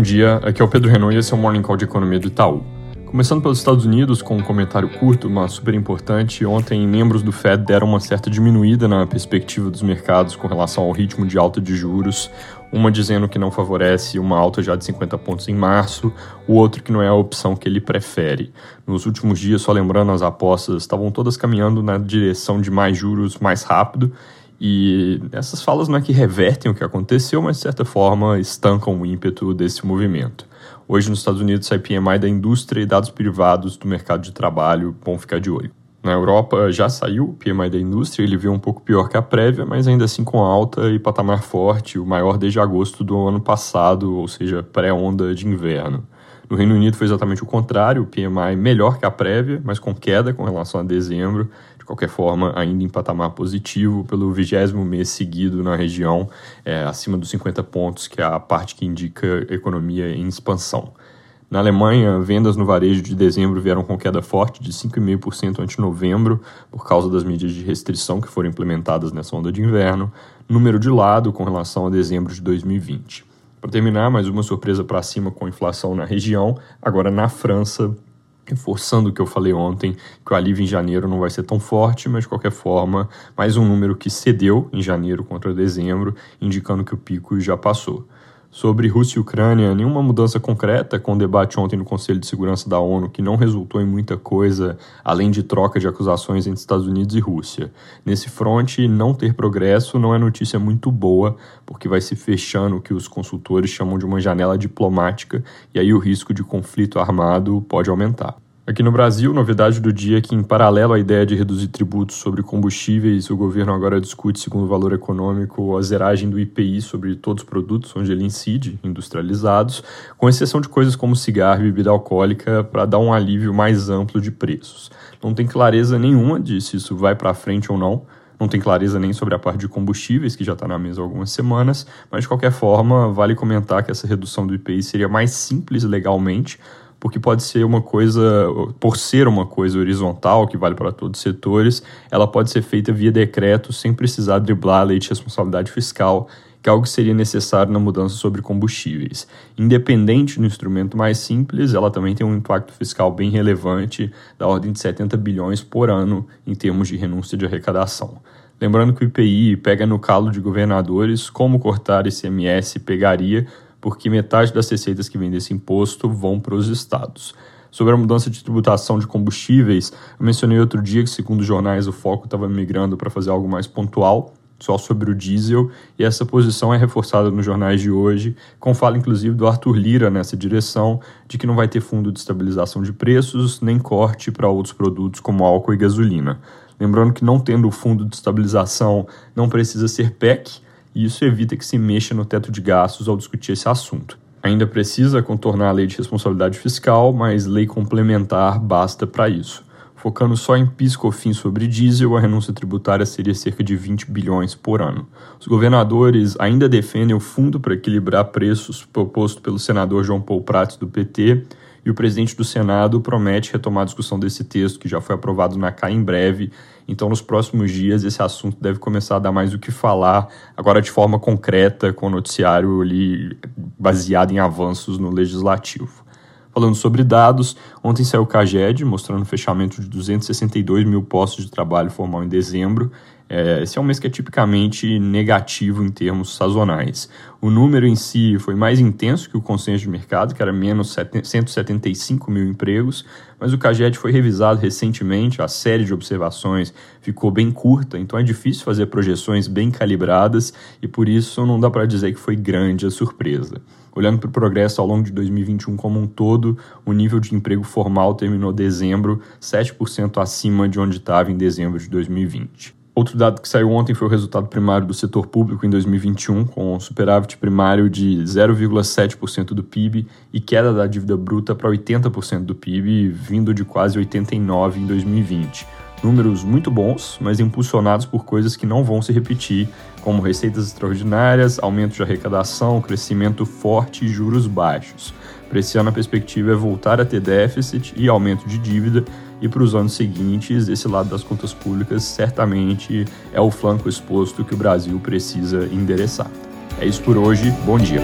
Bom dia, aqui é o Pedro Renault e esse é o Morning Call de Economia do Itaú. Começando pelos Estados Unidos, com um comentário curto, mas super importante, ontem membros do Fed deram uma certa diminuída na perspectiva dos mercados com relação ao ritmo de alta de juros, uma dizendo que não favorece uma alta já de 50 pontos em março, o outro que não é a opção que ele prefere. Nos últimos dias, só lembrando, as apostas estavam todas caminhando na direção de mais juros mais rápido, e essas falas não é que revertem o que aconteceu, mas de certa forma estancam o ímpeto desse movimento. Hoje nos Estados Unidos sai PMI da indústria e dados privados do mercado de trabalho, bom ficar de olho. Na Europa já saiu o PMI da indústria, ele veio um pouco pior que a prévia, mas ainda assim com alta e patamar forte, o maior desde agosto do ano passado, ou seja, pré-onda de inverno. No Reino Unido foi exatamente o contrário, o PMI melhor que a prévia, mas com queda com relação a dezembro, qualquer forma, ainda em patamar positivo pelo vigésimo mês seguido na região, é, acima dos 50 pontos, que é a parte que indica economia em expansão. Na Alemanha, vendas no varejo de dezembro vieram com queda forte de 5,5% ante novembro, por causa das medidas de restrição que foram implementadas nessa onda de inverno, número de lado com relação a dezembro de 2020. Para terminar, mais uma surpresa para cima com inflação na região, agora na França, reforçando o que eu falei ontem, que o alívio em janeiro não vai ser tão forte, mas de qualquer forma, mais um número que cedeu em janeiro contra dezembro, indicando que o pico já passou. Sobre Rússia e Ucrânia, nenhuma mudança concreta com o debate ontem no Conselho de Segurança da ONU, que não resultou em muita coisa, além de troca de acusações entre Estados Unidos e Rússia. Nesse fronte, não ter progresso não é notícia muito boa, porque vai se fechando o que os consultores chamam de uma janela diplomática, e aí o risco de conflito armado pode aumentar. Aqui no Brasil, novidade do dia é que, em paralelo à ideia de reduzir tributos sobre combustíveis, o governo agora discute, segundo o valor econômico, a zeragem do IPI sobre todos os produtos onde ele incide, industrializados, com exceção de coisas como cigarro e bebida alcoólica, para dar um alívio mais amplo de preços. Não tem clareza nenhuma de se isso vai para frente ou não. Não tem clareza nem sobre a parte de combustíveis, que já está na mesa há algumas semanas, mas de qualquer forma, vale comentar que essa redução do IPI seria mais simples legalmente, porque pode ser uma coisa, por ser uma coisa horizontal, que vale para todos os setores, ela pode ser feita via decreto sem precisar driblar a lei de responsabilidade fiscal, que é algo que seria necessário na mudança sobre combustíveis. Independente do instrumento mais simples, ela também tem um impacto fiscal bem relevante, da ordem de 70 bilhões por ano em termos de renúncia de arrecadação. Lembrando que o IPI pega no calo de governadores como cortar ICMS pegaria, porque metade das receitas que vem desse imposto vão para os estados. Sobre a mudança de tributação de combustíveis, eu mencionei outro dia que, segundo jornais, o foco estava migrando para fazer algo mais pontual, só sobre o diesel, e essa posição é reforçada nos jornais de hoje, com fala inclusive do Arthur Lira nessa direção, de que não vai ter fundo de estabilização de preços, nem corte para outros produtos como álcool e gasolina. Lembrando que não tendo fundo de estabilização, não precisa ser PEC, e isso evita que se mexa no teto de gastos ao discutir esse assunto. Ainda precisa contornar a lei de responsabilidade fiscal, mas lei complementar basta para isso. Focando só em piscofins sobre diesel, a renúncia tributária seria cerca de 20 bilhões por ano. Os governadores ainda defendem o fundo para equilibrar preços proposto pelo senador João Paulo Prats do PT, e o presidente do Senado promete retomar a discussão desse texto, que já foi aprovado na CAI em breve. Então, nos próximos dias, esse assunto deve começar a dar mais o que falar, agora de forma concreta, com o noticiário ali baseado em avanços no legislativo. Falando sobre dados, ontem saiu o CAGED mostrando o fechamento de 262 mil postos de trabalho formal em dezembro. É, esse é um mês que é tipicamente negativo em termos sazonais. O número em si foi mais intenso que o consenso de mercado, que era menos 175 mil empregos, mas o CAGED foi revisado recentemente, a série de observações ficou bem curta, então é difícil fazer projeções bem calibradas e por isso não dá para dizer que foi grande a surpresa. Olhando para o progresso ao longo de 2021 como um todo, o nível de emprego formal terminou dezembro 7% acima de onde estava em dezembro de 2020. Outro dado que saiu ontem foi o resultado primário do setor público em 2021, com um superávit primário de 0,7% do PIB e queda da dívida bruta para 80% do PIB, vindo de quase 89% em 2020 Números muito bons, mas impulsionados por coisas que não vão se repetir, como receitas extraordinárias, aumento de arrecadação, crescimento forte e juros baixos. Para esse ano, a perspectiva é voltar a ter déficit e aumento de dívida, e para os anos seguintes, esse lado das contas públicas certamente é o flanco exposto que o Brasil precisa endereçar. É isso por hoje, bom dia.